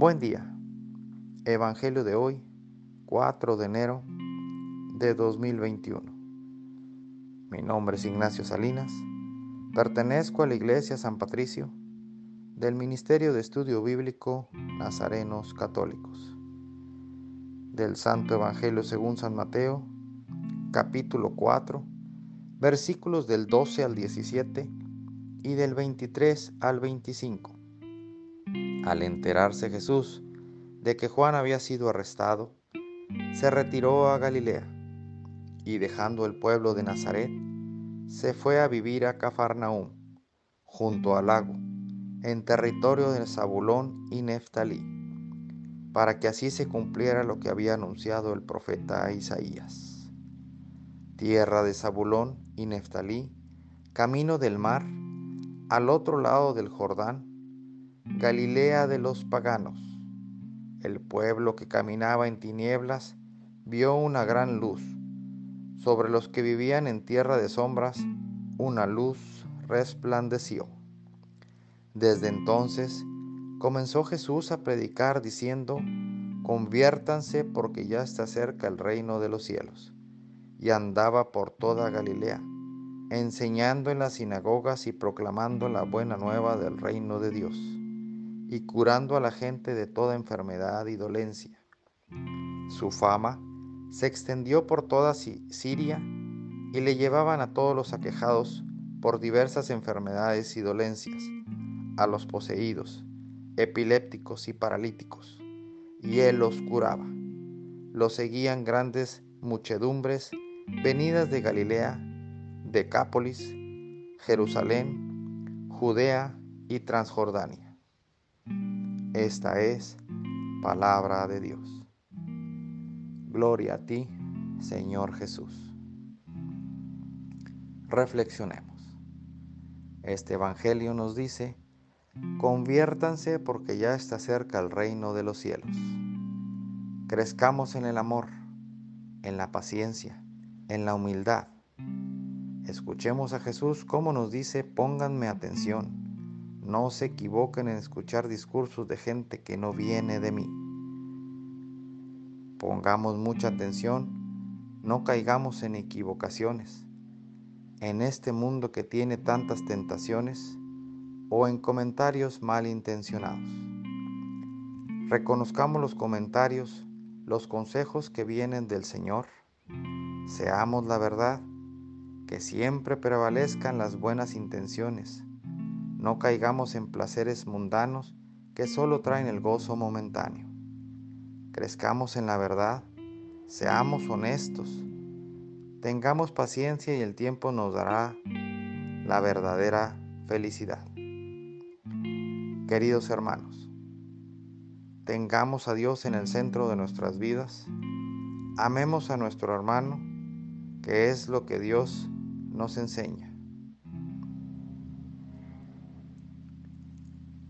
Buen día. Evangelio de hoy, 4 de enero de 2021. Mi nombre es Ignacio Salinas. Pertenezco a la Iglesia San Patricio del Ministerio de Estudio Bíblico Nazarenos Católicos. Del Santo Evangelio según San Mateo, capítulo 4, versículos del 12 al 17 y del 23 al 25. Al enterarse Jesús de que Juan había sido arrestado, se retiró a Galilea y dejando el pueblo de Nazaret, se fue a vivir a Cafarnaúm, junto al lago, en territorio de Zabulón y Neftalí, para que así se cumpliera lo que había anunciado el profeta Isaías. Tierra de Zabulón y Neftalí, camino del mar, al otro lado del Jordán, Galilea de los paganos. El pueblo que caminaba en tinieblas vio una gran luz. Sobre los que vivían en tierra de sombras, una luz resplandeció. Desde entonces comenzó Jesús a predicar diciendo, conviértanse porque ya está cerca el reino de los cielos. Y andaba por toda Galilea, enseñando en las sinagogas y proclamando la buena nueva del reino de Dios y curando a la gente de toda enfermedad y dolencia. Su fama se extendió por toda Siria y le llevaban a todos los aquejados por diversas enfermedades y dolencias, a los poseídos, epilépticos y paralíticos, y él los curaba. Lo seguían grandes muchedumbres venidas de Galilea, Decápolis, Jerusalén, Judea y Transjordania. Esta es palabra de Dios. Gloria a ti, Señor Jesús. Reflexionemos. Este Evangelio nos dice, conviértanse porque ya está cerca el reino de los cielos. Crezcamos en el amor, en la paciencia, en la humildad. Escuchemos a Jesús como nos dice, pónganme atención no se equivoquen en escuchar discursos de gente que no viene de mí. Pongamos mucha atención, no caigamos en equivocaciones, en este mundo que tiene tantas tentaciones o en comentarios malintencionados. Reconozcamos los comentarios, los consejos que vienen del Señor. Seamos la verdad, que siempre prevalezcan las buenas intenciones no caigamos en placeres mundanos que solo traen el gozo momentáneo. Crezcamos en la verdad, seamos honestos, tengamos paciencia y el tiempo nos dará la verdadera felicidad. Queridos hermanos, tengamos a Dios en el centro de nuestras vidas, amemos a nuestro hermano, que es lo que Dios nos enseña.